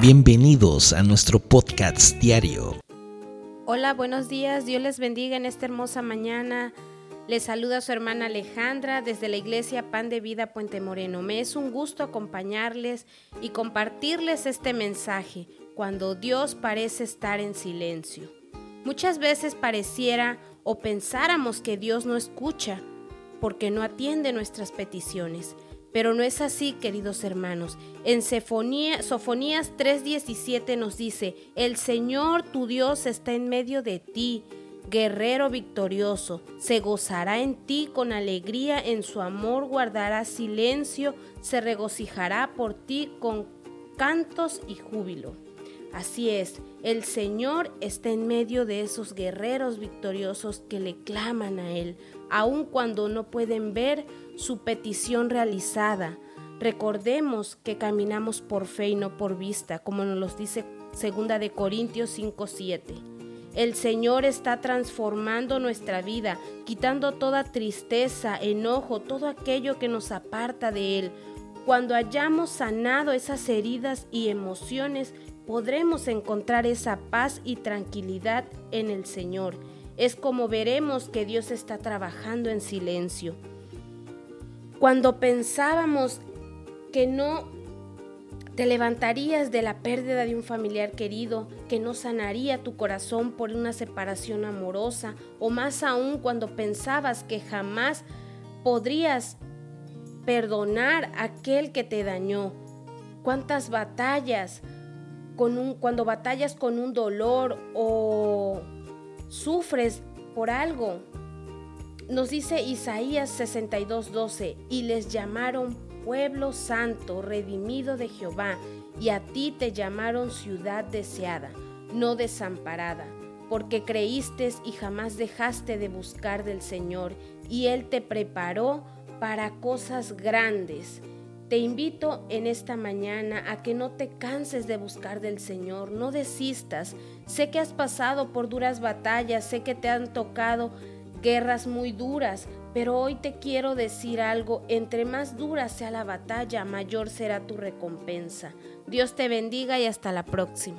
Bienvenidos a nuestro podcast diario. Hola, buenos días. Dios les bendiga en esta hermosa mañana. Les saluda su hermana Alejandra desde la iglesia Pan de Vida Puente Moreno. Me es un gusto acompañarles y compartirles este mensaje cuando Dios parece estar en silencio. Muchas veces pareciera o pensáramos que Dios no escucha porque no atiende nuestras peticiones. Pero no es así, queridos hermanos. En Sofonías 3:17 nos dice, el Señor tu Dios está en medio de ti, guerrero victorioso, se gozará en ti con alegría, en su amor guardará silencio, se regocijará por ti con cantos y júbilo. Así es, el Señor está en medio de esos guerreros victoriosos que le claman a Él, aun cuando no pueden ver su petición realizada. Recordemos que caminamos por fe y no por vista, como nos lo dice 2 de Corintios 5:7. El Señor está transformando nuestra vida, quitando toda tristeza, enojo, todo aquello que nos aparta de Él. Cuando hayamos sanado esas heridas y emociones, podremos encontrar esa paz y tranquilidad en el Señor. Es como veremos que Dios está trabajando en silencio. Cuando pensábamos que no te levantarías de la pérdida de un familiar querido, que no sanaría tu corazón por una separación amorosa, o más aún cuando pensabas que jamás podrías perdonar a aquel que te dañó. Cuántas batallas, con un, cuando batallas con un dolor o sufres por algo, nos dice Isaías 62:12, y les llamaron pueblo santo, redimido de Jehová, y a ti te llamaron ciudad deseada, no desamparada, porque creíste y jamás dejaste de buscar del Señor, y Él te preparó para cosas grandes. Te invito en esta mañana a que no te canses de buscar del Señor, no desistas. Sé que has pasado por duras batallas, sé que te han tocado guerras muy duras, pero hoy te quiero decir algo, entre más dura sea la batalla, mayor será tu recompensa. Dios te bendiga y hasta la próxima.